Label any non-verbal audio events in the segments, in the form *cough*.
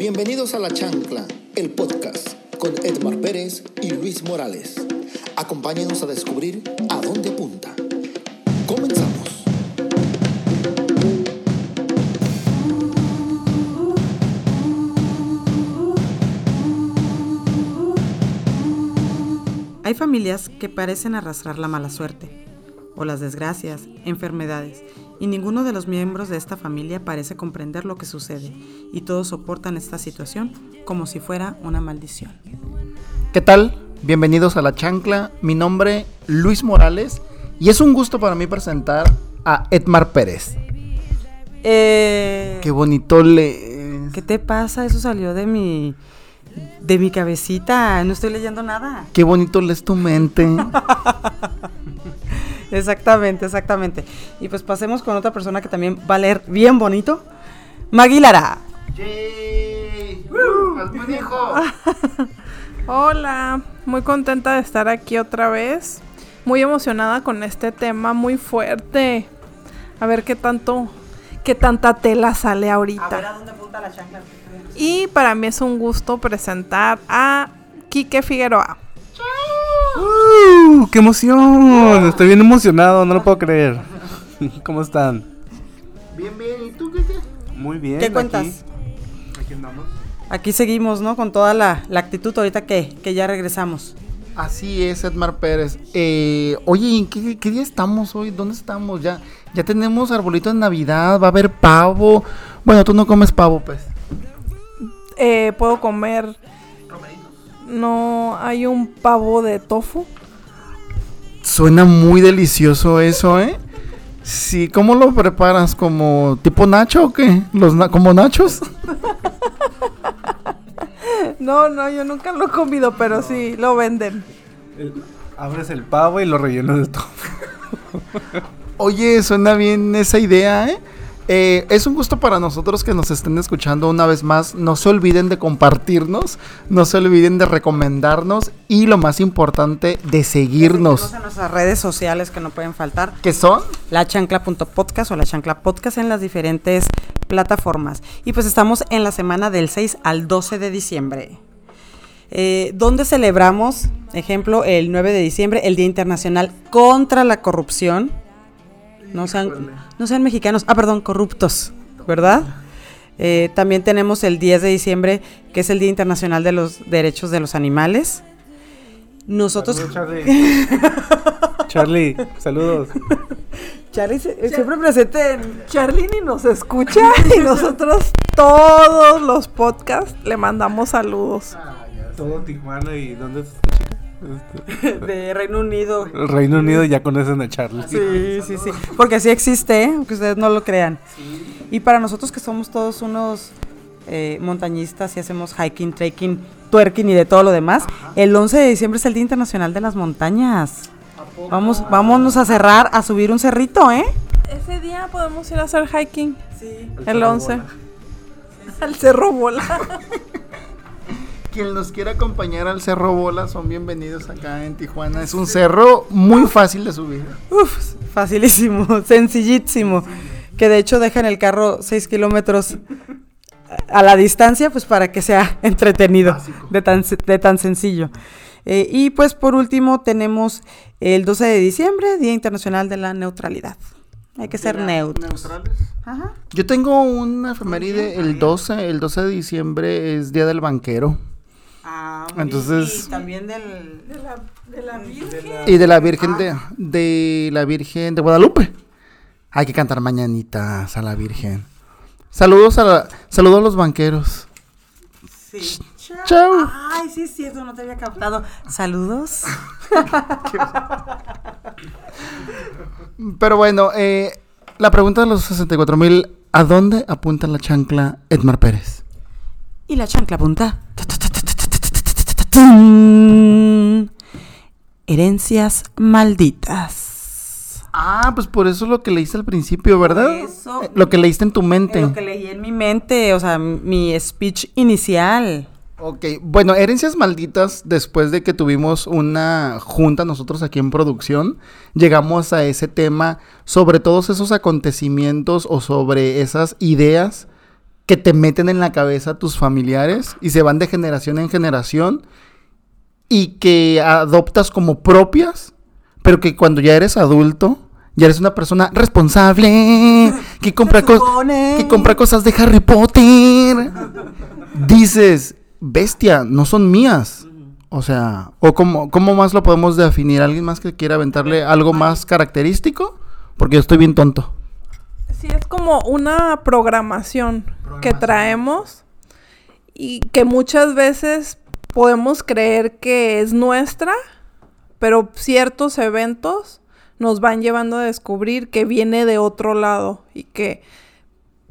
Bienvenidos a La Chancla, el podcast con Edmar Pérez y Luis Morales. Acompáñenos a descubrir a dónde apunta. Comenzamos. Hay familias que parecen arrastrar la mala suerte, o las desgracias, enfermedades, y ninguno de los miembros de esta familia parece comprender lo que sucede, y todos soportan esta situación como si fuera una maldición. ¿Qué tal? Bienvenidos a La Chancla. Mi nombre Luis Morales y es un gusto para mí presentar a Edmar Pérez. Eh, Qué bonito le... ¿Qué te pasa? Eso salió de mi de mi cabecita. No estoy leyendo nada. Qué bonito lees tu mente. *laughs* exactamente, exactamente. Y pues pasemos con otra persona que también va a leer bien bonito. Maguilara. ¡Yay! *laughs* Hola, muy contenta de estar aquí otra vez. Muy emocionada con este tema muy fuerte. A ver qué tanto, qué tanta tela sale ahorita. dónde apunta la chancla. Y para mí es un gusto presentar a Quique Figueroa. ¡Uh! ¡Qué emoción! Estoy bien emocionado, no lo puedo creer. *laughs* ¿Cómo están? Bien, bien. ¿Y tú qué? Muy bien. ¿Qué cuentas? Aquí, aquí andamos. Aquí seguimos, ¿no? Con toda la, la actitud ahorita que, que ya regresamos. Así es, Edmar Pérez. Eh, oye, ¿en qué, qué día estamos hoy? ¿Dónde estamos? Ya, ya tenemos arbolito de Navidad, va a haber pavo. Bueno, tú no comes pavo, pues. Eh, Puedo comer. No, hay un pavo de tofu. Suena muy delicioso eso, ¿eh? Sí, ¿cómo lo preparas? ¿Como tipo nacho o qué? ¿Los na- ¿Como nachos? *laughs* No, no, yo nunca lo he comido, pero sí lo venden. El- abres el pavo y lo rellenas de todo. *laughs* Oye, suena bien esa idea, ¿eh? Eh, es un gusto para nosotros que nos estén escuchando una vez más. No se olviden de compartirnos, no se olviden de recomendarnos y lo más importante, de seguirnos. en nuestras redes sociales que no pueden faltar. ¿Qué son? La chancla.podcast o la chancla podcast en las diferentes plataformas. Y pues estamos en la semana del 6 al 12 de diciembre. Eh, donde celebramos, ejemplo, el 9 de diciembre, el Día Internacional contra la Corrupción. No sean, no sean mexicanos, ah, perdón, corruptos, ¿verdad? Eh, también tenemos el 10 de diciembre, que es el Día Internacional de los Derechos de los Animales. Nosotros, Saludos, *laughs* Charlie. Charlie, saludos. *laughs* Charlie, se- siempre presente en Charlie ni nos escucha *laughs* y nosotros todos los podcasts le mandamos saludos. Todo Tijuana y ¿dónde *laughs* de Reino Unido. el Reino Unido ya conocen a Charlie. Sí, sí, sí. Porque sí existe, ¿eh? aunque ustedes no lo crean. Y para nosotros que somos todos unos eh, montañistas y hacemos hiking, trekking, twerking y de todo lo demás, el 11 de diciembre es el Día Internacional de las Montañas. Vamos, vámonos a cerrar, a subir un cerrito, ¿eh? Ese día podemos ir a hacer hiking. Sí. El 11. *laughs* Al Cerro Bola. *laughs* Quien nos quiera acompañar al Cerro Bola son bienvenidos acá en Tijuana. Es un cerro muy fácil de subir. Uf, facilísimo, *laughs* sencillísimo. Que de hecho dejan el carro 6 kilómetros a la distancia, pues para que sea *laughs* entretenido, de tan, de tan sencillo. Eh, y pues por último tenemos el 12 de diciembre, Día Internacional de la Neutralidad. Hay que ser neutros. Ajá. Yo tengo una efeméride el 12, el 12 de diciembre es Día del Banquero. Ah, Entonces- y también del... De la, de la Virgen. Y de la Virgen de, de la Virgen de Guadalupe. Hay que cantar mañanitas a la Virgen. Saludos a la- saludos a los banqueros. Sí. Chao. Ay, sí, es cierto, no te había captado. Saludos. Pero bueno, eh, la pregunta de los 64 mil, ¿a dónde apunta la chancla Edmar Pérez? Y la chancla punta. Tun. Herencias malditas. Ah, pues por eso es lo que leíste al principio, ¿verdad? Por eso- Eh, Lo que leíste en tu mente. Lo que leí en mi mente, o sea, mi speech inicial. Ok, bueno, Herencias Malditas, después de que tuvimos una junta nosotros aquí en producción, llegamos a ese tema sobre todos esos acontecimientos o sobre esas ideas que te meten en la cabeza tus familiares y se van de generación en generación y que adoptas como propias, pero que cuando ya eres adulto, ya eres una persona responsable, que compra, que compra cosas de Harry Potter. Dices, bestia, no son mías. O sea, o cómo, cómo más lo podemos definir? ¿Alguien más que quiera aventarle algo más característico? Porque yo estoy bien tonto. Sí, es como una programación, que traemos y que muchas veces podemos creer que es nuestra, pero ciertos eventos nos van llevando a descubrir que viene de otro lado y que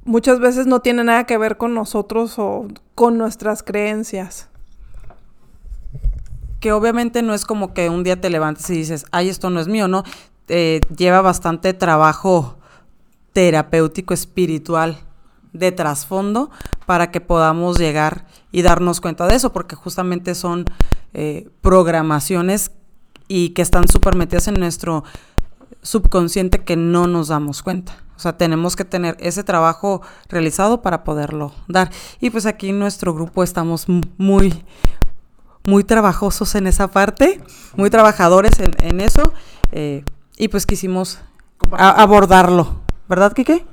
muchas veces no tiene nada que ver con nosotros o con nuestras creencias. que obviamente no es como que un día te levantes y dices, ay, esto no es mío, ¿no? Eh, lleva bastante trabajo terapéutico, espiritual, de trasfondo, para que podamos llegar y darnos cuenta de eso, porque justamente son eh, programaciones y que están súper metidas en nuestro subconsciente que no nos damos cuenta. O sea, tenemos que tener ese trabajo realizado para poderlo dar. Y pues aquí en nuestro grupo estamos muy, muy trabajosos en esa parte, muy trabajadores en, en eso, eh, y pues quisimos abordarlo, ¿verdad, Kike?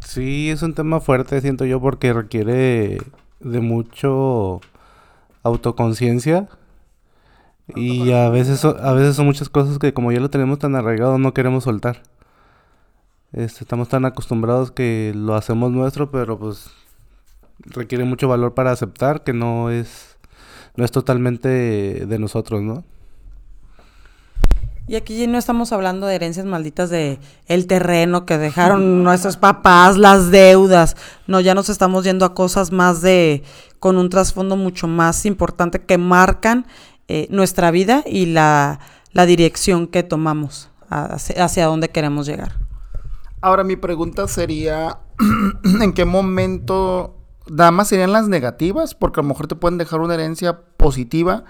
Sí, es un tema fuerte, siento yo, porque requiere de mucho autoconciencia. Y a veces, a veces son muchas cosas que como ya lo tenemos tan arraigado no queremos soltar. Este, estamos tan acostumbrados que lo hacemos nuestro, pero pues requiere mucho valor para aceptar que no es, no es totalmente de nosotros, ¿no? Y aquí no estamos hablando de herencias malditas de el terreno que dejaron *laughs* nuestros papás, las deudas. No, ya nos estamos yendo a cosas más de con un trasfondo mucho más importante que marcan eh, nuestra vida y la, la dirección que tomamos hacia, hacia dónde queremos llegar. Ahora mi pregunta sería, *clears throat* ¿en qué momento nada más serían las negativas? Porque a lo mejor te pueden dejar una herencia positiva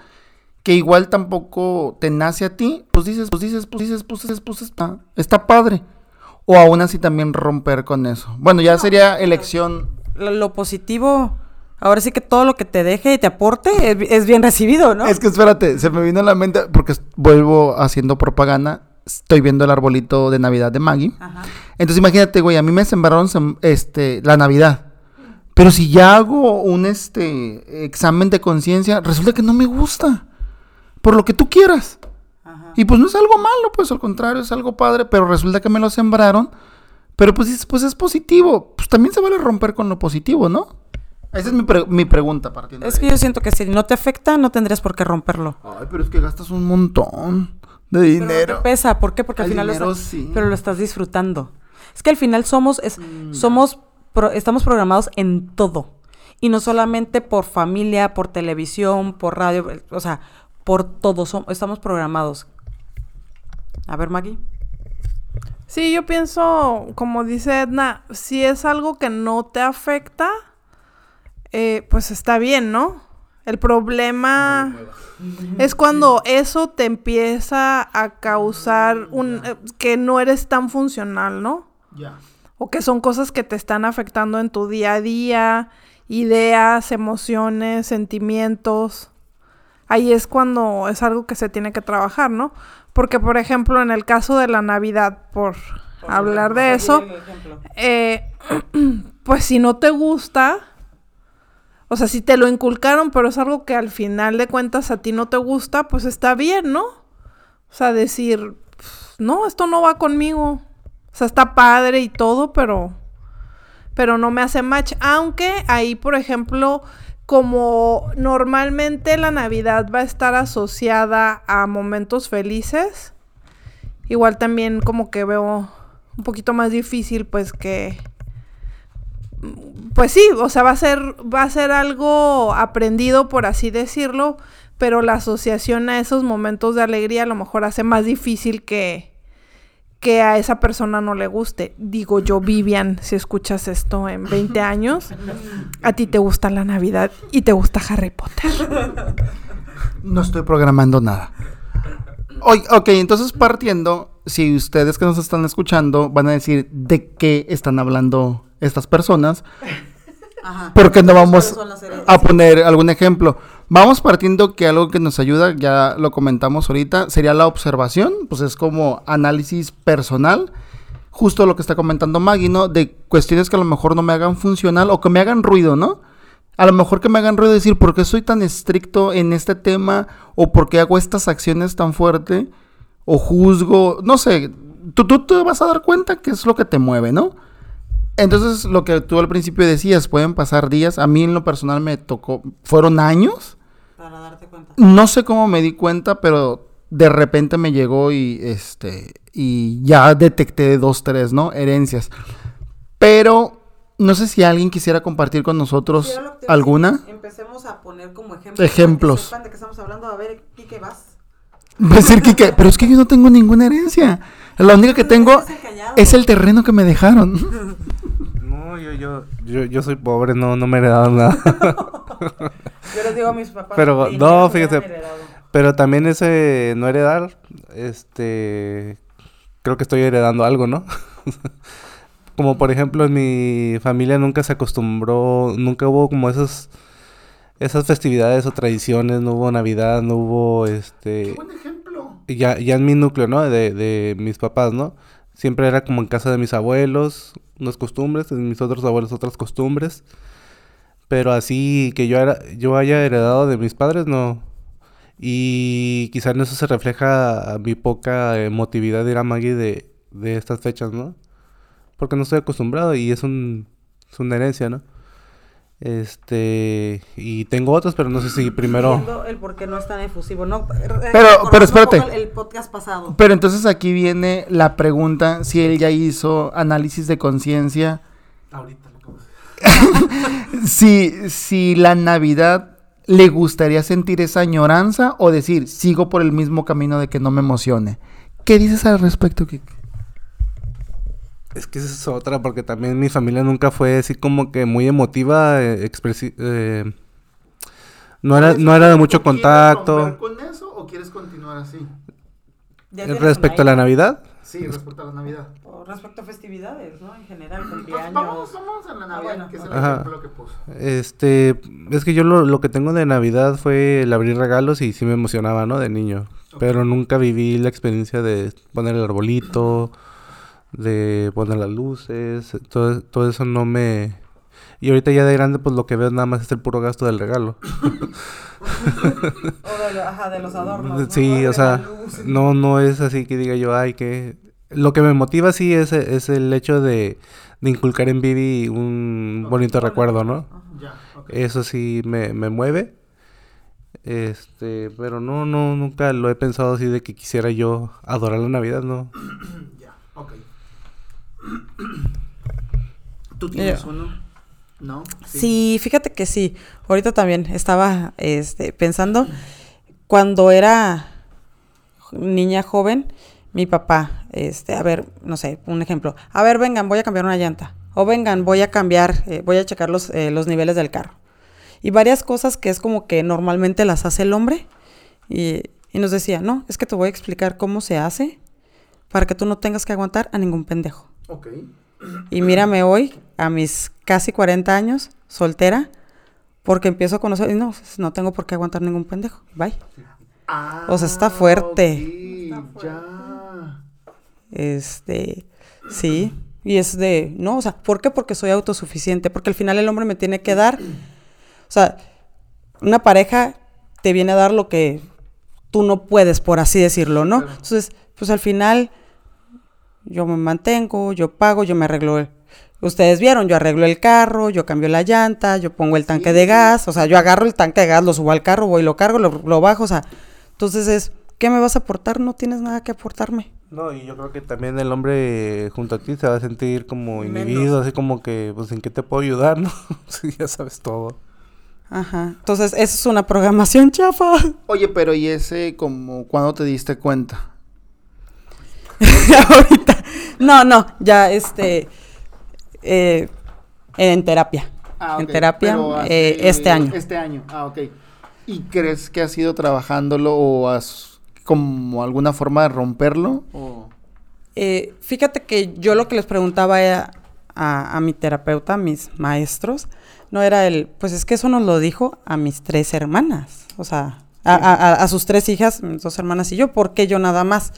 que igual tampoco te nace a ti, pues dices, pues dices, pues dices, pues dices, pues está, está padre. O aún así también romper con eso. Bueno, ya sería elección. Lo, lo positivo, ahora sí que todo lo que te deje y te aporte es, es bien recibido, ¿no? Es que espérate, se me vino a la mente, porque vuelvo haciendo propaganda, estoy viendo el arbolito de Navidad de Maggie. Ajá. Entonces imagínate, güey, a mí me sembraron sem- este, la Navidad. Pero si ya hago un este examen de conciencia, resulta que no me gusta. Por lo que tú quieras. Ajá. Y pues no es algo malo, pues al contrario, es algo padre, pero resulta que me lo sembraron. Pero pues pues es positivo. Pues también se vale romper con lo positivo, ¿no? Esa es mi, pre- mi pregunta partiendo Es que yo siento que si no te afecta, no tendrías por qué romperlo. Ay, pero es que gastas un montón de Pero dinero. no te pesa, ¿por qué? Porque al El final lo dinero estás- sí. pero lo estás disfrutando. Es que al final somos es, somos pro- estamos programados en todo. Y no solamente por familia, por televisión, por radio, o sea, por todo estamos programados. A ver, Maggie. Sí, yo pienso, como dice Edna, si es algo que no te afecta, eh, pues está bien, ¿no? El problema es cuando eso te empieza a causar un eh, que no eres tan funcional, ¿no? Ya. O que son cosas que te están afectando en tu día a día, ideas, emociones, sentimientos. Ahí es cuando es algo que se tiene que trabajar, ¿no? Porque, por ejemplo, en el caso de la Navidad, por hablar de eso, eh, *clears throat* pues si no te gusta, o sea, si te lo inculcaron, pero es algo que al final de cuentas a ti no te gusta, pues está bien, ¿no? O sea, decir, "Pf, no, esto no va conmigo. O sea, está padre y todo, pero pero no me hace match. Aunque ahí, por ejemplo, como normalmente la Navidad va a estar asociada a momentos felices, igual también como que veo un poquito más difícil, pues que pues sí, o sea, va a ser va a ser algo aprendido por así decirlo, pero la asociación a esos momentos de alegría a lo mejor hace más difícil que que a esa persona no le guste. Digo yo, Vivian, si escuchas esto en 20 años, a ti te gusta la Navidad y te gusta Harry Potter. No estoy programando nada. Oy- ok, entonces partiendo, si ustedes que nos están escuchando van a decir de qué están hablando estas personas, Ajá. porque no ¿Cuáles vamos a poner algún ejemplo. Vamos partiendo que algo que nos ayuda, ya lo comentamos ahorita, sería la observación, pues es como análisis personal, justo lo que está comentando Maggie, ¿no? De cuestiones que a lo mejor no me hagan funcional o que me hagan ruido, ¿no? A lo mejor que me hagan ruido decir, ¿por qué soy tan estricto en este tema? ¿O por qué hago estas acciones tan fuerte? ¿O juzgo? No sé, tú, tú te vas a dar cuenta que es lo que te mueve, ¿no? Entonces, lo que tú al principio decías, pueden pasar días. A mí en lo personal me tocó, fueron años. Para darte cuenta. No sé cómo me di cuenta, pero de repente me llegó y este y ya detecté dos, tres, ¿no? Herencias. Pero no sé si alguien quisiera compartir con nosotros Sí, que alguna. Empecemos a poner como ejemplos. Ejemplos. Que de qué estamos hablando. A ver, ¿y qué vas? Va a decir Quique, pero es que yo no tengo ninguna herencia. La única que tengo es el terreno que me dejaron. *laughs* No, yo, yo, yo, yo soy pobre, no, no me he heredado nada. *laughs* Yo les digo a mis papás. Pero, "Ni no, fíjese. heredado". Pero también ese no heredar, este, creo que estoy heredando algo, ¿no? *laughs* como por ejemplo en mi familia nunca se acostumbró, nunca hubo como esas, esas festividades o tradiciones, no hubo Navidad, no hubo este, ejemplo. ya, ya en mi núcleo, ¿no? De, de mis papás, ¿no? Siempre era como en casa de mis abuelos, unas costumbres, en mis otros abuelos otras costumbres. Pero así que yo, era, yo haya heredado de mis padres, no. Y quizá en eso se refleja a mi poca emotividad, dirá Maggie, de, de estas fechas, ¿no? Porque no estoy acostumbrado y es, un, es una herencia, ¿no? Este, y tengo otros, pero no sé si primero... Entiendo el por qué no es tan efusivo, ¿no? pero un espérate. El, el podcast pasado. Pero entonces aquí viene la pregunta si él ya hizo análisis de conciencia. *laughs* si, si la Navidad le gustaría sentir esa añoranza o decir, sigo por el mismo camino de que no me emocione. ¿Qué dices al respecto, Kik? Es que esa es otra, porque también mi familia nunca fue así como que muy emotiva, eh, expresi- eh, no era, no era de mucho contacto. con eso o quieres continuar así? Eh, Respecto a la. Navidad, Sí, respecto a la Navidad. O respecto a festividades, ¿no? En general, Pues cumpleaños. vamos, vamos a la Navidad, bueno. que es el Ajá. ejemplo que puso. este, es que yo lo, lo que tengo de Navidad fue el abrir regalos y sí me emocionaba, ¿no? De niño. Pero nunca viví la experiencia de poner el arbolito, de poner las luces, todo, todo eso no me... Y ahorita ya de grande, pues lo que veo nada más es el puro gasto del regalo. *laughs* O de, lo- ajá, de los adornos. ¿no? Sí, De o sea, no, no es así que diga yo, ay, que... Lo que me motiva sí es, es el hecho de, de inculcar en Vivi un bonito recuerdo, ¿no? Eso sí me, me mueve. Este, pero no, no, nunca lo he pensado así de que quisiera yo adorar la Navidad, ¿no? Ya, ok. *clears throat* ¿Tú tienes uno? ¿No? Sí, fíjate que sí. Ahorita también estaba este, pensando, cuando era niña joven, mi papá, este, a ver, no sé, un ejemplo. A ver, vengan, voy a cambiar una llanta. O vengan, voy a cambiar, eh, voy a checar los, eh, los niveles del carro. Y varias cosas que es como que normalmente las hace el hombre. Y, y nos decía, no, es que te voy a explicar cómo se hace para que tú no tengas que aguantar a ningún pendejo. Ok. Y mírame hoy, a mis casi 40 años, soltera, porque empiezo a conocer, y no, no tengo por qué aguantar ningún pendejo. Bye. O sea, está fuerte. Ah, ok, Ya. Este, sí. Y es de, no, o sea, ¿por qué? Porque soy autosuficiente, porque al final el hombre me tiene que dar, o sea, una pareja te viene a dar lo que tú no puedes, por así decirlo, ¿no? Entonces, pues al final yo me mantengo, yo pago, yo me arreglo. el- Ustedes vieron, yo arreglo el carro, yo cambio la llanta, yo pongo el tanque Sí, de gas, o sea, yo agarro el tanque de gas, lo subo al carro, voy, lo cargo, lo, lo bajo, o sea, entonces es, ¿qué me vas a aportar? No tienes nada que aportarme. No, y yo creo que también el hombre junto a ti se va a sentir como Menos. inhibido, así como que, pues, ¿en qué te puedo ayudar, *laughs* no? Sí, ya sabes todo. Ajá. Entonces, eso es una programación chafa. Oye, pero ¿y ese como cuándo te diste cuenta? *laughs* Ahorita. No, no, ya este. eh, en terapia. Ah, En terapia, eh, este año. Este año, ah, ok. ¿Y crees que has ido trabajándolo o has como alguna forma de romperlo? O... Eh, fíjate que yo lo que les preguntaba era a, a mi terapeuta, a mis maestros, no era el, pues es que eso nos lo dijo a mis tres hermanas, o sea, a, a- a sus tres hijas, mis dos hermanas y yo, ¿por qué yo nada más?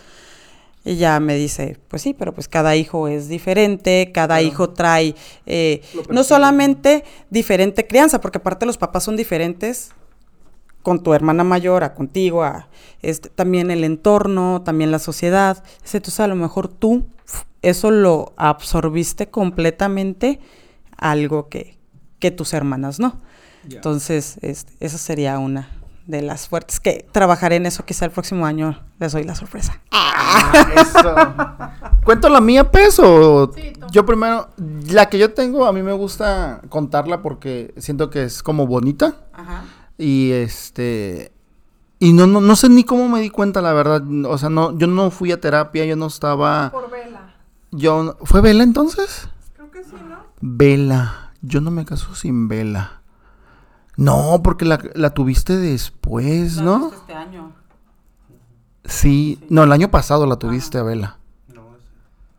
Y ya me dice, pues sí, pero pues cada hijo es diferente, cada hijo trae eh, no solamente diferente crianza, porque aparte los papás son diferentes con tu hermana mayor, a contigo, a este, también el entorno, también la sociedad. Entonces a lo mejor tú eso lo absorbiste completamente, algo que, que tus hermanas no. Entonces, este, esa sería una de las fuertes que trabajaré en eso quizá el próximo año les doy la sorpresa. Eso. ¿Cuento la mía, pues? O Sí, yo primero, la que yo tengo, a mí me gusta contarla porque siento que es como bonita. Y este. Y no, no, no sé ni cómo me di cuenta, la verdad. O sea, no, yo no fui a terapia, yo no estaba. Por vela. Yo, no- ¿Fue Vela entonces? Creo que sí, ¿no? Vela. Yo no me caso sin Vela. No, porque la, la tuviste después, ¿no? Este año. Sí. No, el año pasado la tuviste a Vela.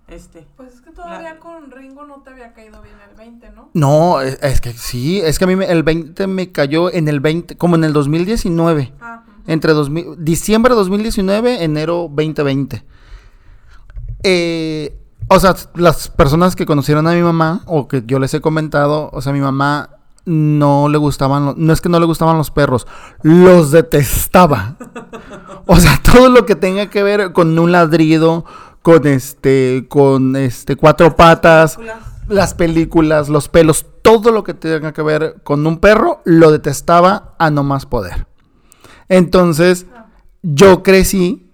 Este. Pues es que todavía con Ringo no te había caído bien el 20, ¿no? No, es, es que sí, es que a mí me- el 20 me cayó en el 20, como en el 2019. Ah. Entre 2000 diciembre 2019, enero 2020. Eh, o sea, las personas que conocieron a mi mamá, o que yo les he comentado, o sea, mi mamá no le gustaban, no es que no le gustaban los perros, los detestaba. O sea, *laughs* todo lo que tenga que ver con un ladrido, con este, con este, cuatro patas, las películas, los pelos, todo lo que tenga que ver con un perro, lo detestaba a no más poder. Entonces, yo crecí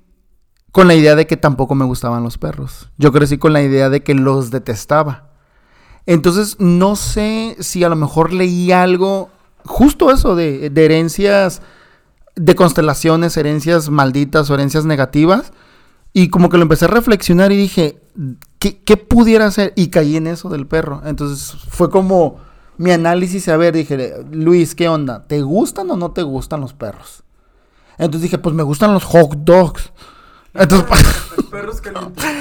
con la idea de que tampoco me gustaban los perros. Yo crecí con la idea de que los detestaba. Entonces, no sé si a lo mejor leí algo, justo eso de, herencias, de constelaciones, herencias malditas o herencias negativas. Y como que lo empecé a reflexionar y dije, ¿qué, qué pudiera hacer? Y caí en eso del perro. Entonces fue como mi análisis, a ver, dije, Luis, ¿qué onda? ¿Te gustan o no te gustan los perros? Entonces dije, pues me gustan los hot dogs. Entonces, *laughs* *laughs*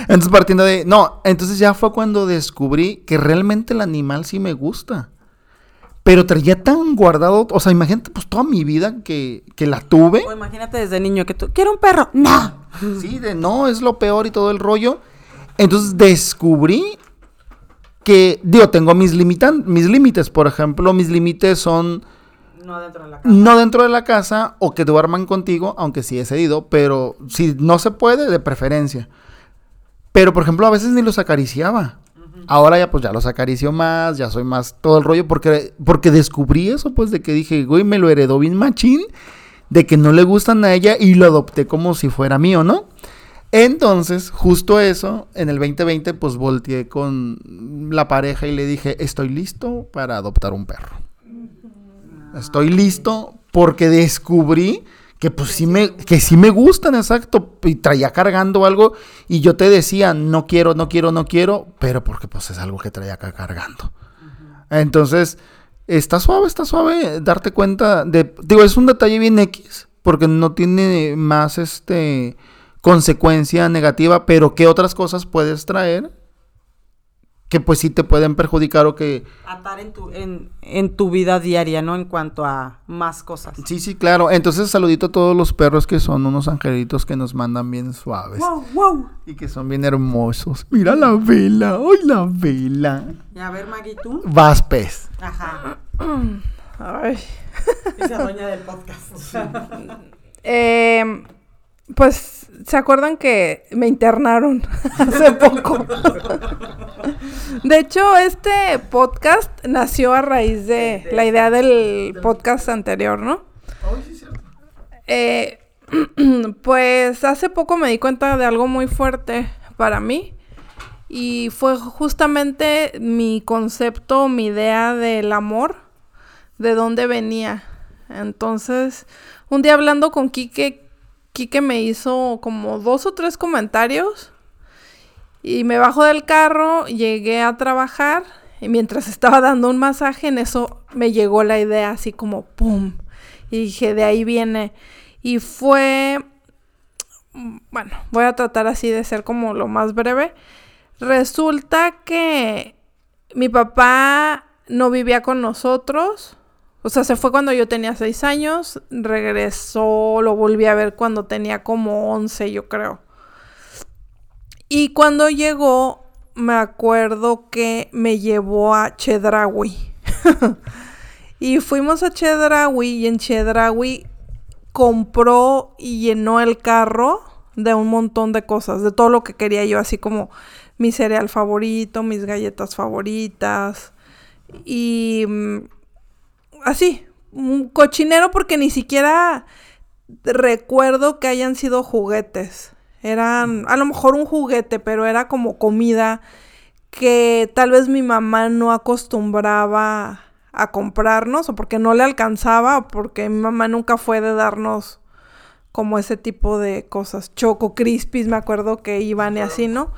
entonces partiendo de... No, entonces ya fue cuando descubrí que realmente el animal sí me gusta. Pero traía tan guardado, o sea, imagínate pues toda mi vida que, que la tuve. O imagínate desde niño que tú, quiero un perro. No. Sí, de no, es lo peor y todo el rollo. Entonces descubrí que, digo, tengo mis, limitan mis límites. Por ejemplo, mis límites son No dentro de la casa. no dentro de la casa o que duerman contigo, aunque sí he cedido, pero si no se puede, de preferencia. Pero, por ejemplo, a veces ni los acariciaba. Ahora ya pues ya los acaricio más, ya soy más todo el rollo, porque, porque descubrí eso, pues de que dije, güey, me lo heredó bien machín, de que no le gustan a ella y lo adopté como si fuera mío, ¿no? Entonces, justo eso, en el 2020, pues volteé con la pareja y le dije, estoy listo para adoptar un perro. Estoy listo porque descubrí que pues sí me, que sí me gustan, exacto. Y traía cargando algo y yo te decía, no quiero, no quiero, no quiero, pero porque pues es algo que traía cargando. Entonces, está suave, está suave darte cuenta de, digo, es un detalle bien X, porque no tiene más este consecuencia negativa, pero ¿qué otras cosas puedes traer? Que pues sí te pueden perjudicar o que Atar en tu, en, en tu vida diaria, ¿no? En cuanto a más cosas. Sí, sí, claro. Entonces, saludito a todos los perros que son unos angelitos que nos mandan bien suaves. Wow, wow. Y que son bien hermosos. Mira la vela, ¡ay, la vela! Y a ver, Maggie, tú. Vas, pez. Ajá. Ay. *laughs* Esa doña del podcast. Eh, pues, ¿se acuerdan que me internaron *laughs* hace poco? De hecho, este podcast nació a raíz de la idea del podcast anterior, ¿no? Eh, *clears throat* pues hace poco me di cuenta de algo muy fuerte para mí y fue justamente mi concepto, mi idea del amor, de dónde venía. Entonces, un día hablando con Quique, Quique me hizo como dos o tres comentarios y me bajo del carro, llegué a trabajar y mientras *laughs* estaba dando un masaje, en eso me llegó la idea así como ¡pum! Y dije, de ahí viene. Y fue, bueno, voy a tratar así de ser como lo más breve. Resulta que mi papá no vivía con nosotros. O sea, se fue cuando yo tenía seis años, regresó, lo volví a ver cuando tenía como once, yo creo. Y cuando llegó, me acuerdo que me llevó a Chedraui. *laughs* y fuimos a Chedraui y en Chedraui compró y llenó el carro de un montón de cosas, de todo lo que quería yo, así como mi cereal favorito, mis galletas favoritas y mm, así, un cochinero porque ni siquiera recuerdo que hayan sido juguetes. Eran a lo mejor un juguete, pero era como comida que tal vez mi mamá no acostumbraba a comprarnos o porque no le alcanzaba o porque mi mamá nunca fue de darnos como ese tipo de cosas. Choco crispies, me acuerdo que iban y así, ¿no?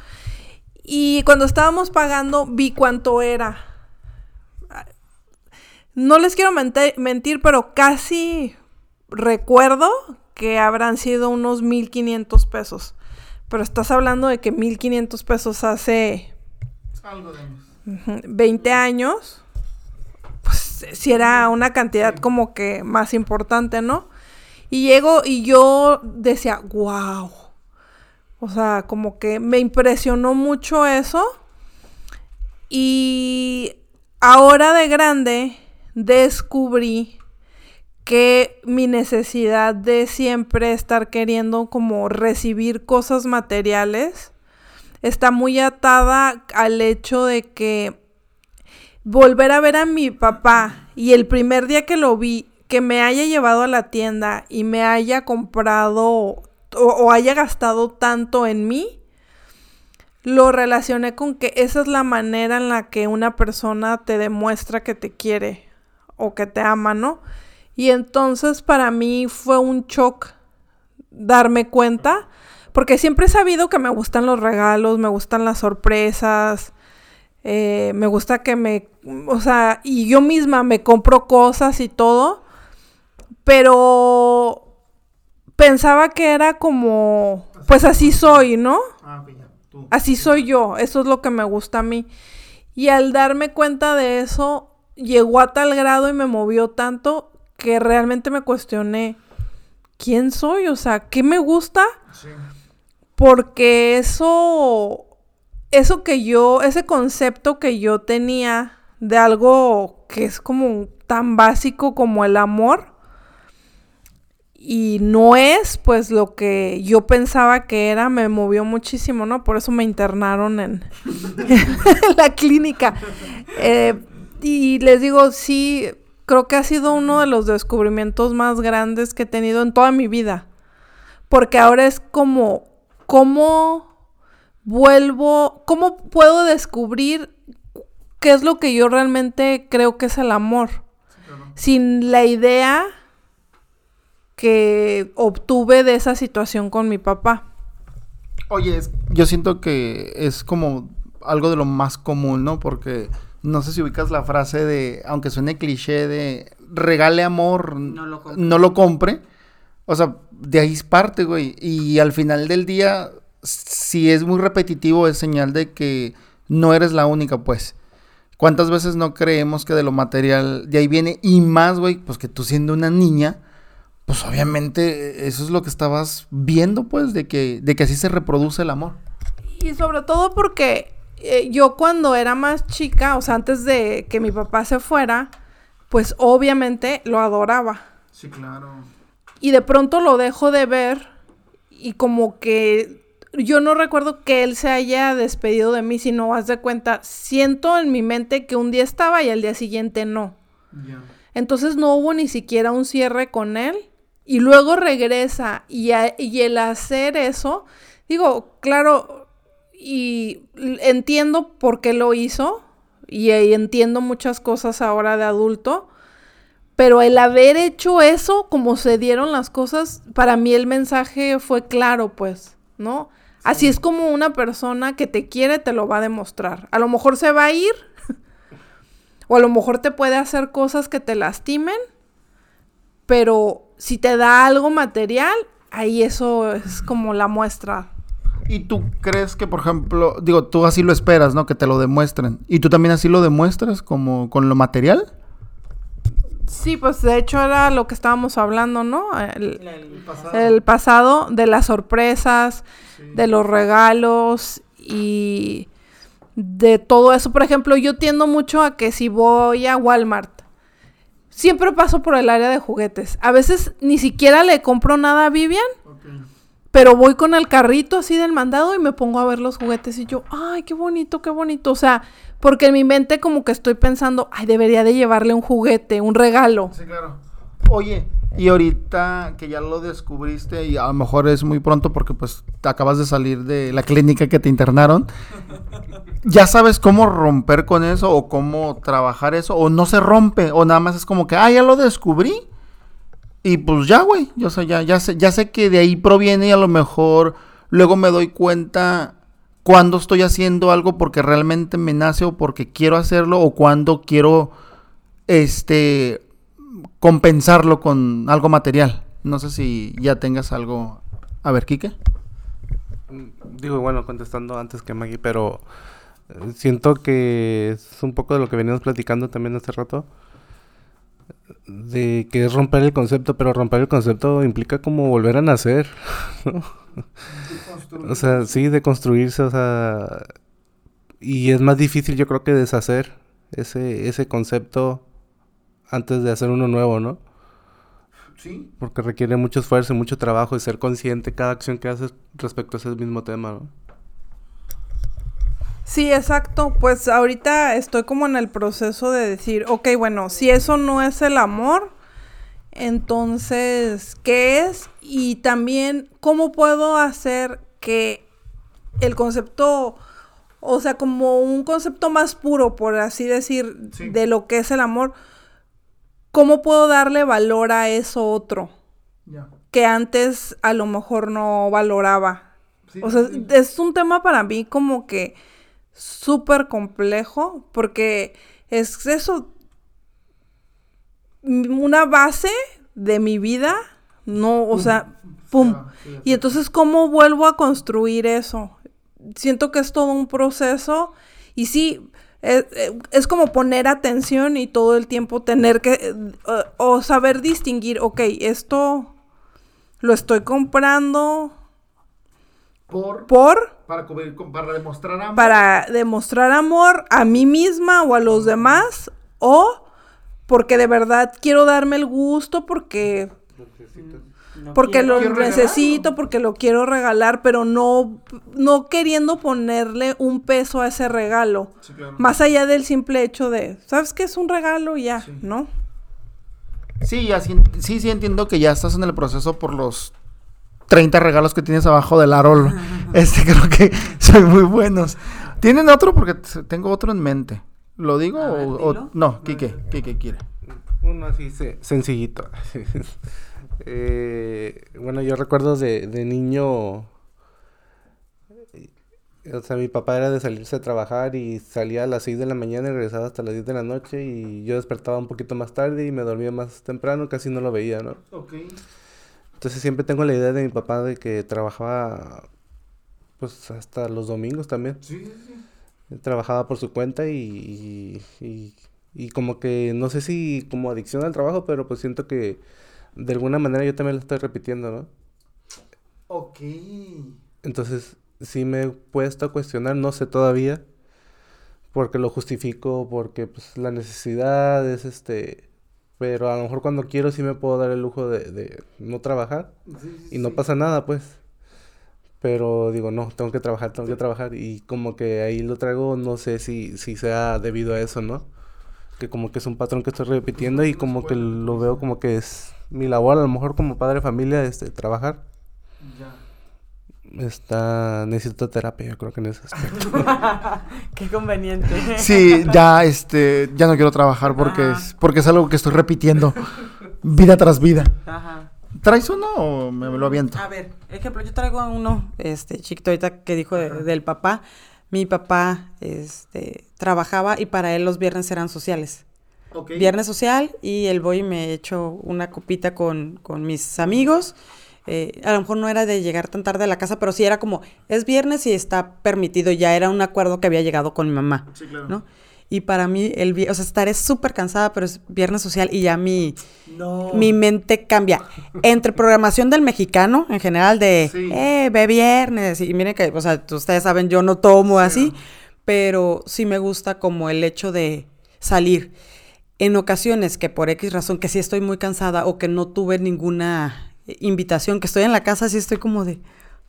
Y cuando estábamos pagando vi cuánto era. No les quiero mentir, pero casi recuerdo que habrán sido unos 1500 pesos. Pero estás hablando de que 1500 pesos hace Algo de años. 20 años. Pues si era una cantidad como que más importante, ¿no? Y llego y yo decía, wow. O sea, como que me impresionó mucho eso. Y ahora de grande descubrí que mi necesidad de siempre estar queriendo como recibir cosas materiales está muy atada al hecho de que volver a ver a mi papá y el primer día que lo vi, que me haya llevado a la tienda y me haya comprado o, o haya gastado tanto en mí, lo relacioné con que esa es la manera en la que una persona te demuestra que te quiere o que te ama, ¿no? Y entonces para mí fue un shock darme cuenta, porque siempre he sabido que me gustan los regalos, me gustan las sorpresas, eh, me gusta que me, o sea, y yo misma me compro cosas y todo, pero pensaba que era como, pues así soy, ¿no? Ah. Así soy yo, eso es lo que me gusta a mí. Y al darme cuenta de eso, llegó a tal grado y me movió tanto que realmente me cuestioné, ¿quién soy? O sea, ¿qué me gusta? Sí. Porque eso, eso que yo, ese concepto que yo tenía de algo que es como tan básico como el amor, y no es pues lo que yo pensaba que era, me movió muchísimo, ¿no? Por eso me internaron en, *laughs* en la clínica. Eh, y les digo, sí, creo que ha sido uno de los descubrimientos más grandes que he tenido en toda mi vida. Porque ahora es como, ¿cómo vuelvo, cómo puedo descubrir qué es lo que yo realmente creo que es el amor? Sin la idea que obtuve de esa situación con mi papá. Oye, es- yo siento que es como algo de lo más común, ¿no? Porque no sé si ubicas la frase de, aunque suene cliché, de regale amor, No lo compre. no lo compre. O sea, de ahí es parte, güey. Y al final del día, si es muy repetitivo, es señal de que no eres la única, pues. ¿Cuántas veces no creemos que de lo material de ahí viene? Y más, güey, pues que tú siendo una niña, pues obviamente eso es lo que estabas viendo, pues, de que, de que así se reproduce el amor. Y sobre todo porque eh, yo cuando era más chica, o sea, antes de que mi papá se fuera, pues obviamente lo adoraba. Sí, claro. Y de pronto lo dejo de ver y como que yo no recuerdo que él se haya despedido de mí, sino haz de cuenta, siento en mi mente que un día estaba y al día siguiente no. Entonces no hubo ni siquiera un cierre con él y luego regresa y, a- y el hacer eso, digo, claro, y entiendo por qué lo hizo y, y entiendo muchas cosas ahora de adulto, pero el haber hecho eso, como se dieron las cosas, para mí el mensaje fue claro, pues, ¿no? Así es como una persona que te quiere te lo va a demostrar. A lo mejor se va a ir, *laughs* o a lo mejor te puede hacer cosas que te lastimen, pero si te da algo material, ahí eso es como la muestra ¿Y tú crees que, por ejemplo, digo, tú así lo esperas, ¿no? Que te lo demuestren. ¿Y tú también así lo demuestras como con lo material? Sí, pues de hecho era lo que estábamos hablando, ¿no? El, El pasado. el pasado, de las sorpresas, de los regalos y de todo eso. Por ejemplo, yo tiendo mucho a que si voy a Walmart, siempre paso por el área de juguetes. A veces ni siquiera le compro nada a Vivian, pero voy con el carrito así del mandado y me pongo a ver los juguetes y yo, ay, qué bonito, qué bonito. O sea, porque en mi mente como que estoy pensando, ay, debería de llevarle un juguete, un regalo. Sí, claro. Oye, y ahorita que ya lo descubriste y a lo mejor es muy pronto porque pues te acabas de salir de la clínica que te internaron, *laughs* ¿ya sabes cómo romper con eso o cómo trabajar eso? ¿O no se rompe? ¿O nada más es como que, ah, ya lo descubrí? Y pues ya, güey, yo sé, ya, ya sé, ya sé que de ahí proviene y a lo mejor luego me doy cuenta cuando estoy haciendo algo porque realmente me nace o porque quiero hacerlo o cuando quiero, este, compensarlo con algo material. No sé si ya tengas algo. A ver, Kike. Mm, Digo, bueno, contestando antes que Maggie, pero eh, siento que es un poco de lo que veníamos platicando también hace rato. De que es romper el concepto, pero romper el concepto implica como volver a nacer, *laughs* ¿no? O sea, sí, de construirse, o sea, y es más difícil yo creo que deshacer ese, ese concepto antes de hacer uno nuevo, ¿no? Sí. Porque requiere mucho esfuerzo y mucho trabajo y ser consciente cada acción que haces respecto a ese mismo tema, ¿no? Sí, exacto. Pues ahorita estoy como en el proceso de decir, ok, bueno, si eso no es el amor, entonces, ¿qué es? Y también, ¿cómo puedo hacer que el concepto, o sea, como un concepto más puro, por así decir, Sí. de lo que es el amor, ¿cómo puedo darle valor a eso otro que antes a lo mejor no valoraba? Sí, O sea, sí. es un tema para mí como que súper complejo porque es eso, una base de mi vida, no, o sea, pum. Sí, Y entonces, ¿cómo vuelvo a construir eso? Siento que es todo un proceso y sí, es, es como poner atención y todo el tiempo tener que, eh, o saber distinguir, ok, esto lo estoy comprando Por, por para, cubrir- para demostrar amor. para demostrar amor a mí misma o a los demás o porque de verdad quiero darme el gusto porque porque lo Quiero necesito, regalarlo. porque lo quiero regalar, pero no no queriendo ponerle un peso a ese regalo, Sí, claro. más allá del simple hecho de, ¿sabes qué es un regalo y ya, Sí. ¿no? Sí, así- sí, sí entiendo que ya estás en el proceso por los 30 regalos que tienes abajo del arol. Este *laughs* creo que son muy buenos. ¿Tienen otro? Porque tengo otro en mente. ¿Lo digo ver, o, o- no? Quique, Quique quiere. Uno así se- sencillito. *laughs* Eh, bueno, yo recuerdo de, de niño, eh, o sea, mi papá era de salirse a trabajar y salía a las 6 de la mañana y regresaba hasta las 10 de la noche y yo despertaba un poquito más tarde y me dormía más temprano, casi no lo veía, ¿no? Ok. Entonces siempre tengo la idea de mi papá de que trabajaba pues hasta los domingos también. Sí, sí, Trabajaba por su cuenta y, y, y- y como que no sé si como adicción al trabajo, pero pues siento que de alguna manera yo también lo estoy repitiendo, ¿no? Ok. Entonces sí me he puesto a cuestionar, no sé todavía, porque lo justifico, porque pues la necesidad es este, pero a lo mejor cuando quiero sí me puedo dar el lujo de, de no trabajar y no pasa nada, pues. Pero digo, no, tengo que trabajar, tengo que trabajar. Y como que ahí lo traigo, no sé si, si sea debido a eso, ¿no? Que como que es un patrón que estoy repitiendo y como que lo veo como que es mi labor, a lo mejor como padre de familia, este, trabajar. Está, necesito terapia, yo creo que en ese aspecto. *laughs* Qué conveniente. Sí, ya, este, ya no quiero trabajar porque Ajá. es, porque es algo que estoy repitiendo vida tras vida. Ajá. ¿Traes uno o me, me lo aviento? A ver, ejemplo, yo traigo a uno, este, chiquito ahorita que dijo de- del papá. Mi papá, este, trabajaba y para él los viernes eran sociales. Viernes social y el voy y me echo una copita con, con mis amigos eh, a lo mejor no era de llegar tan tarde a la casa, pero sí era como, es viernes y está permitido, ya era un acuerdo que había llegado con mi mamá, Sí, claro. ¿no? Y para mí, el o sea, estaré súper cansada, pero es viernes social y ya mi, No. mi mente cambia. Entre programación del mexicano, en general, de, Sí. eh, ve viernes, y miren que, o sea, ustedes saben, yo no tomo así, pero sí me gusta como el hecho de salir. En ocasiones que por X razón, que sí estoy muy cansada o que no tuve ninguna invitación, que estoy en la casa, sí estoy como de,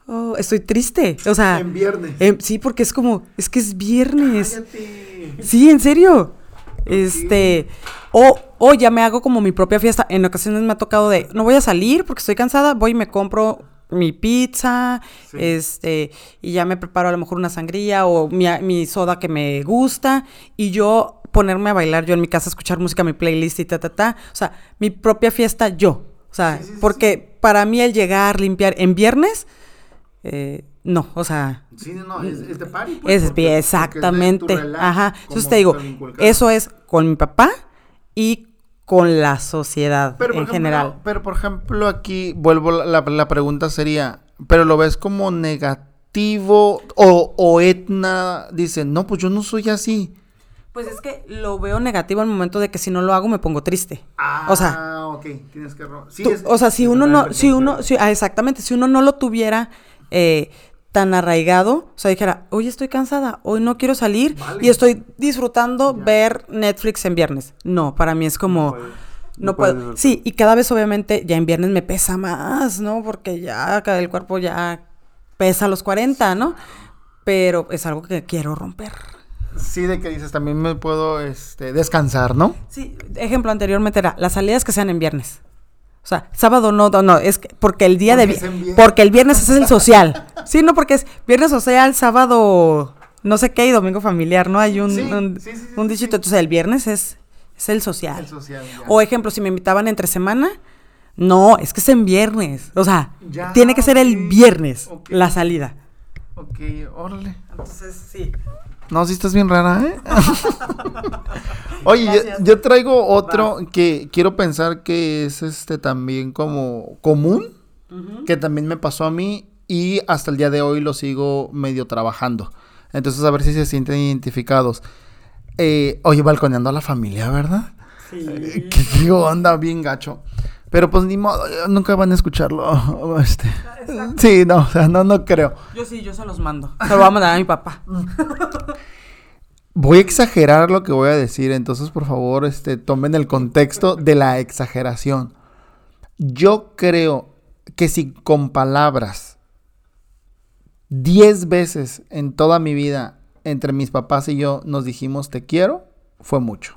oh, estoy triste. O sea, En viernes. em, sí, porque es como, es que es viernes. Cállate. Sí, en serio. Este, o, o ya me hago como mi propia fiesta. En ocasiones me ha tocado de, no voy a salir porque estoy cansada, voy y me compro mi pizza, Sí. este, y ya me preparo a lo mejor una sangría o mi, mi soda que me gusta, y yo ponerme a bailar yo en mi casa, escuchar música, mi playlist y ta, ta, ta. O sea, mi propia fiesta yo. O sea, Sí, sí, sí, porque para mí el llegar, limpiar en viernes, eh, no, o sea, Sí, no, no, es, es de party. pues, es porque- exactamente. es relax, Ajá. Entonces te digo, eso es con mi papá y con la sociedad Pero, en ejemplo, general. Pero por ejemplo, aquí vuelvo, la, la- la pregunta sería, ¿pero lo ves como negativo o, o Etna dice, no, pues yo no soy así? Pues es que lo veo negativo al momento de que si no lo hago me pongo triste. Ah, O sea, ok, tienes que... Sí, Tú- es- o sea, si uno no, si uno, si- ah, exactamente, si uno no lo tuviera eh, tan arraigado, o sea, dijera, hoy estoy cansada, hoy no quiero salir Vale. y estoy disfrutando Ya. ver Netflix en viernes. No, para mí es como, no, puedo. Sí, y cada vez obviamente ya en viernes me pesa más, ¿no? Porque ya el cuerpo ya pesa los 40, ¿no? Pero es algo que quiero romper. Sí, de que dices, también me puedo este, descansar, ¿no? Sí, ejemplo anteriormente era las salidas que sean en viernes. O sea, sábado no, no, no, es que porque el día de Porque viernes. porque el viernes es el social. Sí, no porque es viernes social, sábado no sé qué y domingo familiar, ¿no? Hay un, Sí, un, sí, un dichito. Entonces el viernes es, es el social. El social. O ejemplo, si me invitaban entre semana, no, es que es en viernes. O sea, Ya, tiene que ser el viernes la salida. Ok, órale. Entonces, sí. No, sí estás bien rara, ¿eh? *laughs* Oye, yo, yo traigo otro que quiero pensar que es este también como común, que también me pasó a mí y hasta el día de hoy lo sigo medio trabajando. Entonces a ver si se sienten identificados. Eh, oye, balconeando a la familia, ¿verdad? Eh, ¿Qué, qué onda? Bien gacho. Pero pues ni modo, nunca van a escucharlo. *laughs* Este. Sí, no, o sea, no, no creo. Yo sí, yo se los mando. Se lo voy a mandar a mi papá. *laughs* Voy a exagerar lo que voy a decir, entonces por favor, este, tomen el contexto de la exageración. Yo creo que si con palabras 10 veces en toda mi vida entre mis papás y yo nos dijimos te quiero, fue mucho.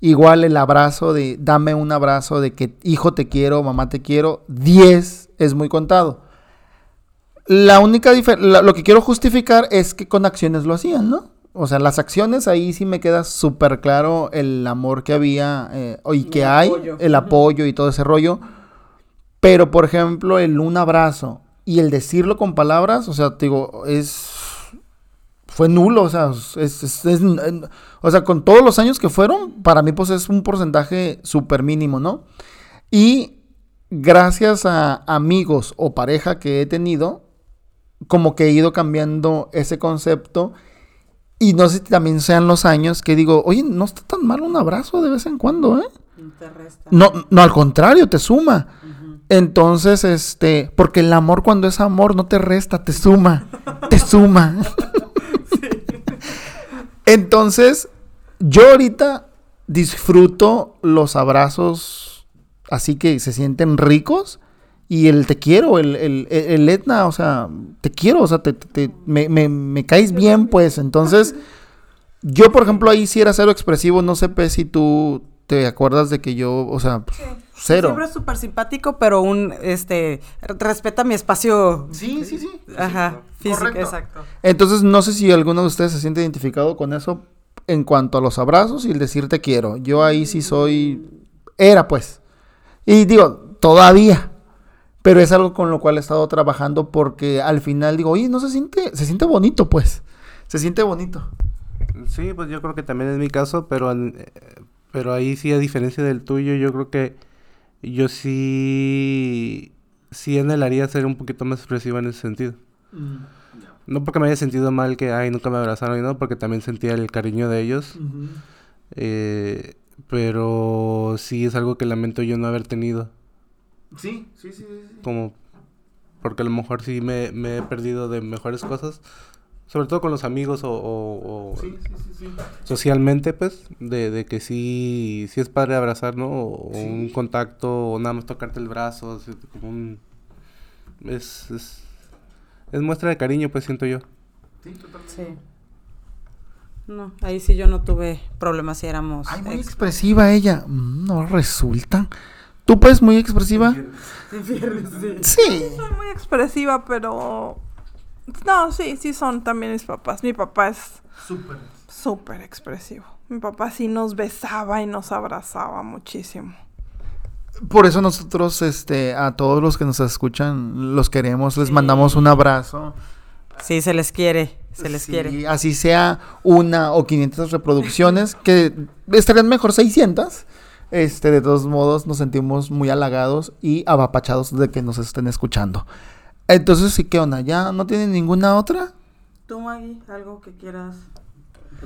Igual el abrazo de dame un abrazo de que hijo te quiero, mamá te quiero, 10 es muy contado. La única diferencia, lo que quiero justificar es que con acciones lo hacían, ¿no? O sea, las acciones ahí sí me queda súper claro el amor que había eh, y que El hay, apoyo. el apoyo y todo ese rollo. Pero, por ejemplo, el un abrazo y el decirlo con palabras, o sea, te digo, es. Fue nulo, o sea, es, es- es- o sea, con todos los años que fueron, para mí, pues es un porcentaje súper mínimo, ¿no? Y gracias a amigos o pareja que he tenido, como que he ido cambiando ese concepto. Y no sé si también sean los años que digo, oye, no está tan mal un abrazo de vez en cuando, ¿eh? No, no, al contrario, te suma. Entonces, este, porque el amor cuando es amor no te resta, te suma, te suma. *laughs* Entonces, yo ahorita disfruto los abrazos así que se sienten ricos y el te quiero, el, el, el- Etna, o sea, te quiero, o sea, te, te- me, caes bien, pues. Entonces, yo, por ejemplo, ahí sí era cero expresivo, no sé, si tú te acuerdas de que yo, o sea, cero. Siempre es súper simpático, pero un, este, respeta mi espacio. Sí, sí, sí. Ajá, físico, Correcto. exacto. Entonces, no sé si alguno de ustedes se siente identificado con eso en cuanto a los abrazos y el decir te quiero. Yo ahí sí soy. Era, pues. Y digo, todavía. Pero es algo con lo cual he estado trabajando porque al final digo, oye, no se siente. Se siente bonito, pues. Se siente bonito. Sí, pues yo creo que también es mi caso, pero, al- eh, pero ahí sí, a diferencia del tuyo, yo creo que yo sí, sí anhelaría ser un poquito más expresiva en ese sentido. Mm, No porque me haya sentido mal que, ay, nunca me abrazaron, y no, porque también sentía el cariño de ellos. Eh, pero sí es algo que lamento yo no haber tenido. Sí, sí, sí, sí. Como, porque a lo mejor sí me, me he perdido de mejores cosas. Sobre todo con los amigos o, o- o Sí, sí, sí, sí. socialmente, pues, de, de que sí, sí es padre abrazar, ¿no? O, o Sí. un contacto, o nada más tocarte el brazo, así como un... Es, es, es muestra de cariño, pues, siento yo. Sí, totalmente. Sí. No, ahí sí yo no tuve problemas si éramos. Ay, muy ex- expresiva ella. Mm, No resulta. ¿Tú pues muy expresiva? Sí. Soy muy expresiva, pero... No, sí, sí son también mis papás. Mi papá es Súper. súper expresivo. Mi papá sí nos besaba y nos abrazaba muchísimo. Por eso nosotros, este, a todos los que nos escuchan, los queremos, les Sí. mandamos un abrazo. Sí, se les quiere, se les Sí, quiere. Así sea una o 500 reproducciones, que estarían mejor 600. Este, de todos modos, nos sentimos muy halagados y abapachados de que nos estén escuchando. Entonces, sí, ¿qué onda? ¿Ya no tienen ninguna otra? Tú, Maggie, algo que quieras.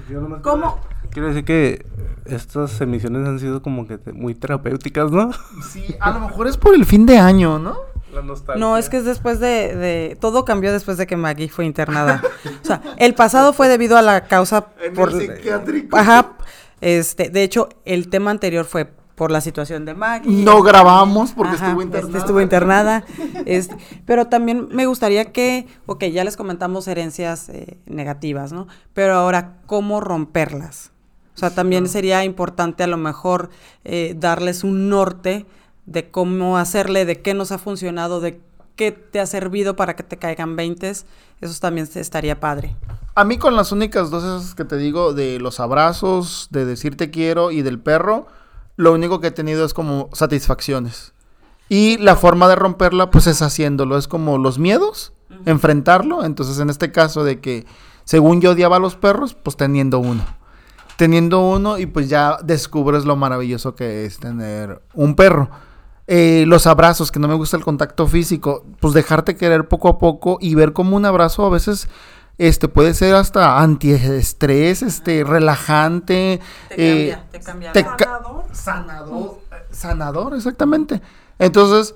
¿Cómo? ¿Cómo? Quiero decir que estas emisiones han sido como que te- muy terapéuticas, ¿no? Sí, a lo mejor es por el fin de año, ¿no? La nostalgia. No, es que es después de, de- Todo cambió después de que Maggie fue internada. O sea, el pasado fue debido a la causa En por... el psiquiátrico. Ajá. Este, de hecho, el tema anterior fue por la situación de Maggie. No grabamos porque Ajá, estuvo este, internada. estuvo internada. Este, pero también me gustaría que, ok, ya les comentamos herencias eh, negativas, ¿no? Pero ahora, ¿cómo romperlas? O sea, también sería importante a lo mejor eh, darles un norte de cómo hacerle, de qué nos ha funcionado, de qué te ha servido para que te caigan 20. Eso también estaría padre. A mí con las únicas dos esas que te digo, de los abrazos, de decir te quiero y del perro, lo único que he tenido es como satisfacciones. Y la forma de romperla, pues es haciéndolo. Es como los miedos, enfrentarlo. Entonces, en este caso de que, según yo odiaba a los perros, pues teniendo uno. Teniendo uno y pues ya descubres lo maravilloso que es tener un perro. Eh, los abrazos, que no me gusta el contacto físico, pues dejarte querer poco a poco y ver como un abrazo a veces este puede ser hasta antiestrés, este relajante, eh, te cambia. te ca- sanador, eh, sanador, exactamente. Entonces,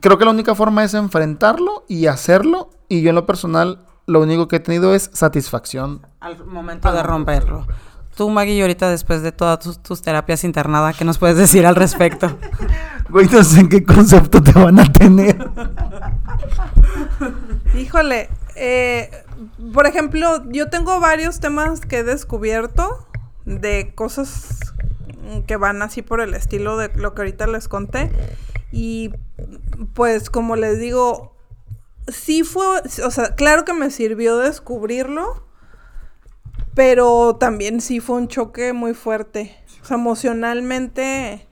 creo que la única forma es enfrentarlo y hacerlo y yo en lo personal lo único que he tenido es satisfacción. al momento de romperlo. Tú, Maggie, y ahorita después de todas tus, tus terapias internada, ¿qué nos puedes decir al respecto? *laughs* Güey, no sé en qué concepto te van a tener. *laughs* Híjole, eh, por ejemplo, yo tengo varios temas que he descubierto de cosas que van así por el estilo de lo que ahorita les conté. Y pues como les digo, sí fue, o sea, claro que me sirvió descubrirlo, pero también sí fue un choque muy fuerte. O sea, emocionalmente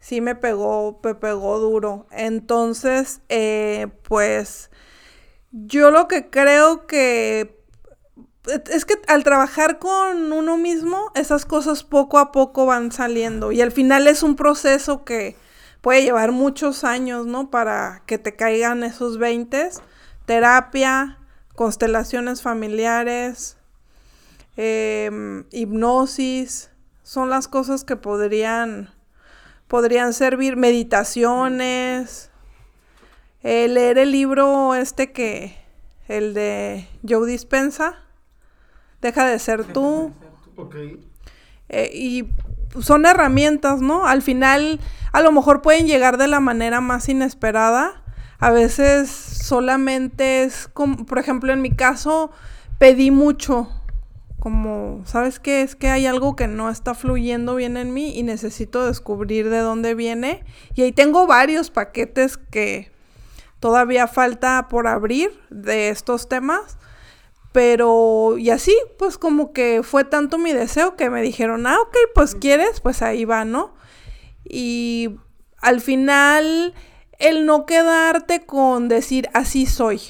sí me pegó, me pegó duro. Entonces, eh, pues yo lo que creo que es que al trabajar con uno mismo, esas cosas poco a poco van saliendo y al final es un proceso que puede llevar muchos años, ¿no? Para que te caigan esos 20, terapia, constelaciones familiares, em, hipnosis, son las cosas que podrían, podrían servir, meditaciones, eh, leer el libro este que, el de Joe Dispensa, Deja de ser tú. Eh, y son herramientas, ¿no? Al final, a lo mejor pueden llegar de la manera más inesperada. A veces solamente es como, por ejemplo, en mi caso, pedí mucho. Como, ¿sabes qué? Es que hay algo que no está fluyendo bien en mí y necesito descubrir de dónde viene. Y ahí tengo varios paquetes que todavía falta por abrir de estos temas. Pero, y así, pues como que fue tanto mi deseo que me dijeron, ah, ok, pues quieres, pues ahí va, ¿no? Y al final, el no quedarte con decir, así soy.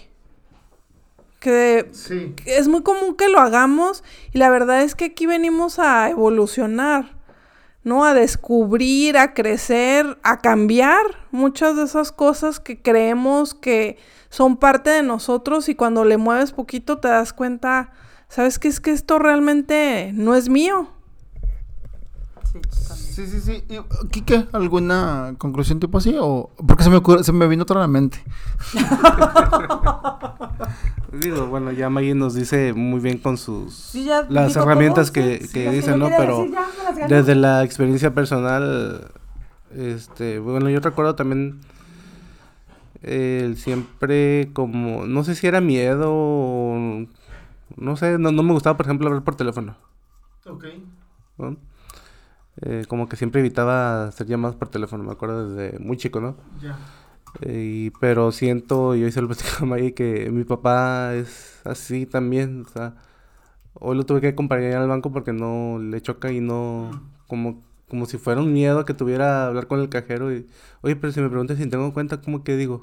Que, Sí. que es muy común que lo hagamos y la verdad es que aquí venimos a evolucionar. ¿No? A descubrir, a crecer, a cambiar muchas de esas cosas que creemos que son parte de nosotros y cuando le mueves poquito te das cuenta, ¿sabes qué? Es que esto realmente no es mío. Sí. Sí, sí, sí. Y, uh, Quique, ¿alguna conclusión tipo así? O... Porque se me, ocurre- se me vino otra a la mente. *laughs* Digo, bueno, ya Maggie nos dice muy bien con sus... Sí, ya las herramientas todo, que, sí, que dicen, ¿no? Pero decir, desde la experiencia personal, este, bueno, yo recuerdo también el siempre como, no sé si era miedo o, no sé, no, no me gustaba, por ejemplo, hablar por teléfono, Ok. ¿no? Eh, como que siempre evitaba hacer llamadas por teléfono, me acuerdo desde muy chico, ¿no? Ya. Eh, y- pero siento, yo hice el platicado a Maggie que mi papá es así también, o sea, hoy lo tuve que acompañar al banco porque no le choca y no, como, como si fuera un miedo que tuviera hablar con el cajero y, oye, pero si me preguntas si tengo cuenta, ¿cómo que digo?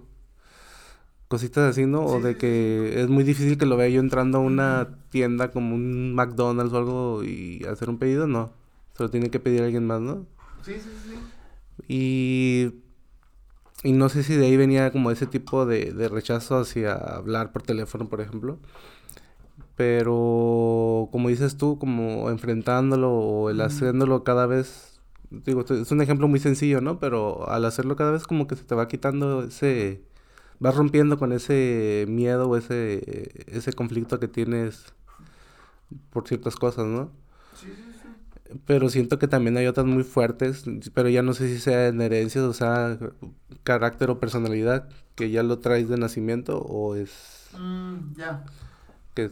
Cositas así, ¿no? O de que es muy difícil que lo vea yo entrando a una tienda como un McDonald's o algo y hacer un pedido, no. Se lo tiene que pedir alguien más, ¿no? Sí, sí, sí. Y, y no sé si de ahí venía como ese tipo de, de rechazo hacia hablar por teléfono, por ejemplo. Pero como dices tú, como enfrentándolo o el haciéndolo cada vez, digo, es un ejemplo muy sencillo, ¿no? Pero al hacerlo cada vez como que se te va quitando ese, vas rompiendo con ese miedo o ese, ese conflicto que tienes por ciertas cosas, ¿no? Pero siento que también hay otras muy fuertes, pero ya no sé si sea en herencias, o sea, carácter o personalidad, que ya lo traes de nacimiento, o es Mm, ya. que,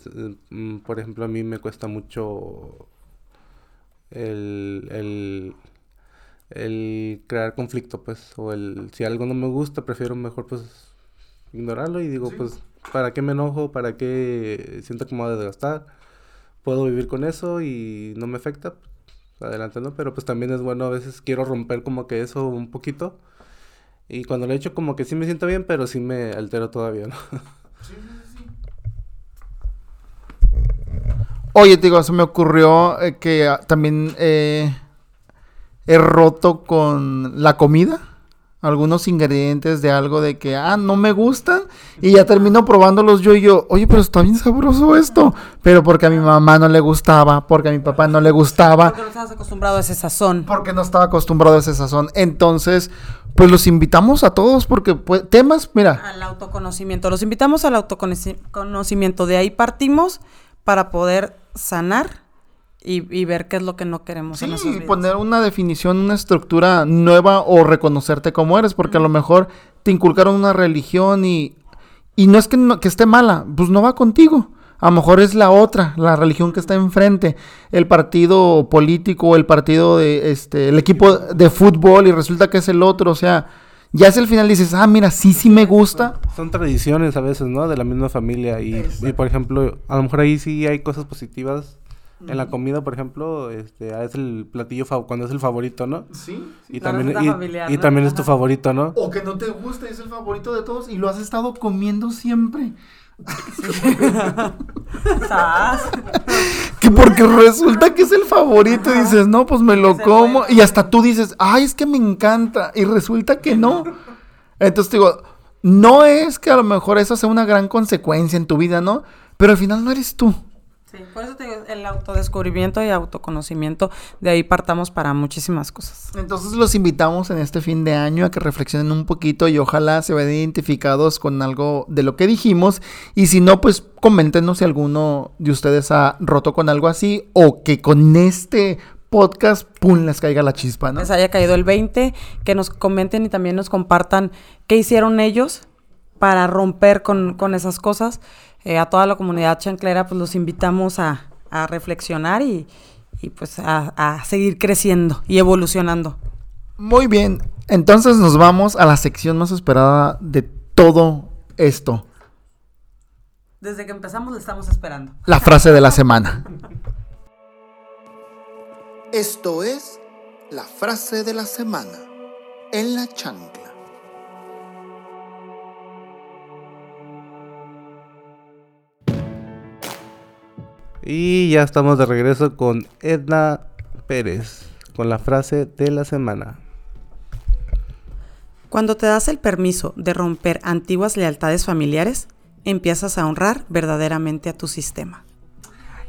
mm, por ejemplo, a mí me cuesta mucho el, el, el crear conflicto, pues, o el, si algo no me gusta, prefiero mejor, pues, ignorarlo y digo, pues, ¿para qué me enojo? ¿Para qué siento que me voy a desgastar? Puedo vivir con eso y no me afecta, adelante, ¿no? Pero pues también es bueno, a veces quiero romper como que eso un poquito. Y cuando lo he hecho como que sí me siento bien, pero sí me altero todavía, ¿no? Oye, te digo, se me ocurrió eh, que ah, también eh, he roto con la comida. Algunos ingredientes de algo de que, ah, no me gustan. Y ya termino probándolos yo y yo, oye, pero está bien sabroso esto. Pero porque a mi mamá no le gustaba, porque a mi papá no le gustaba. Porque no estabas acostumbrado a ese sazón. Porque no estaba acostumbrado a ese sazón. Entonces, pues los invitamos a todos porque pues, temas, mira, Al autoconocimiento. Los invitamos al autoconocimiento. De ahí partimos para poder sanar y, y ver qué es lo que no queremos en sí, nuestras vidas. poner una definición, una estructura nueva o reconocerte como eres, porque a lo mejor te inculcaron una religión y, y no es que, no- que esté mala, pues no va contigo. A lo mejor es la otra, la religión que está enfrente, el partido político, el partido de este, el equipo de fútbol y resulta que es el otro, o sea, ya es el final dices, ah, mira, sí, sí me gusta. Son tradiciones a veces, ¿no? De la misma familia. Y, y, por ejemplo, a lo mejor ahí sí hay cosas positivas. En la comida, por ejemplo, este, ah, es el platillo cuando es el favorito, ¿no? Sí. Y La también, y, familiar, y ¿no? también es tu favorito, ¿no? O que no te gusta, es el favorito de todos y lo has estado comiendo siempre. *laughs* ¿Sabes? Que porque resulta que es el favorito y dices, no, pues me lo como. Y hasta tú dices, ay, es que me encanta. Y resulta que no. Entonces te digo, no es que a lo mejor eso sea una gran consecuencia en tu vida, ¿no? Pero al final no eres tú. Sí, por eso te digo, el autodescubrimiento y autoconocimiento, de ahí partamos para muchísimas cosas. Entonces los invitamos en este fin de año a que reflexionen un poquito y ojalá se vean identificados con algo de lo que dijimos. Y si no, pues coméntenos si alguno de ustedes ha roto con algo así o que con este podcast, pum, les caiga la chispa, ¿no? Les haya caído el 20, que nos comenten y también nos compartan qué hicieron ellos para romper con, con esas cosas. Eh, a toda la comunidad chanclera, pues los invitamos a, a reflexionar y, y, pues a, a seguir creciendo y evolucionando. Muy bien, entonces nos vamos a la sección más esperada de todo esto, Desde que empezamos le estamos esperando. la frase de la semana. Esto es la frase de la semana en la chancla. Y ya estamos de regreso con Edna Pérez. con la frase de la semana. Cuando te das el permiso de romper antiguas lealtades familiares, empiezas a honrar verdaderamente a tu sistema.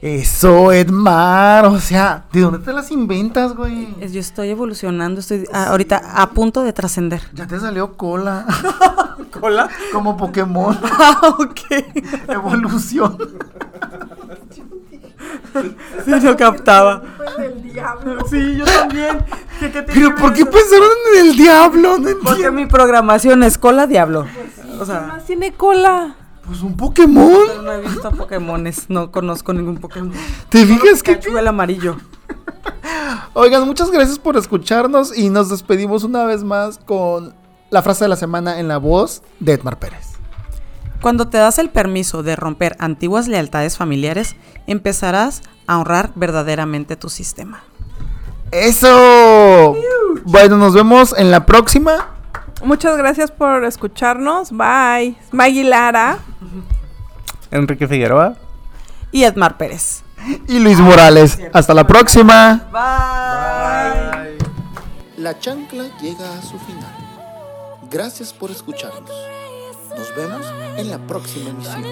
Eso, Edmar. O sea, ¿de dónde te las inventas, güey? Yo estoy evolucionando, estoy ah, ahorita a punto de trascender. Ya te salió cola. *laughs* ¿Cola? Como Pokémon. Ah, ok. Evolución. Captaba. Sí, yo también. ¿Qué- qué tiene Pero ¿por qué eso? pensaron en el diablo? No Porque mi programación es cola diablo. O sea, Más tiene cola. Pues un Pokémon. no he visto Pokémones, no conozco ningún Pokémon. ¿Te fijas que el amarillo. *laughs* Oigan, muchas gracias por escucharnos y nos despedimos una vez más con la frase de la semana en la voz de Edmar Pérez. Cuando te das el permiso de romper antiguas lealtades familiares, empezarás a honrar verdaderamente tu sistema. ¡Eso! Bueno, nos vemos en la próxima. Muchas gracias por escucharnos. Bye. Maggie Lara. Enrique Figueroa. Y Edmar Pérez. Y Luis Morales. Hasta la próxima. Bye. La chancla llega a su final. Gracias por escucharnos. Nos vemos en la próxima emisión.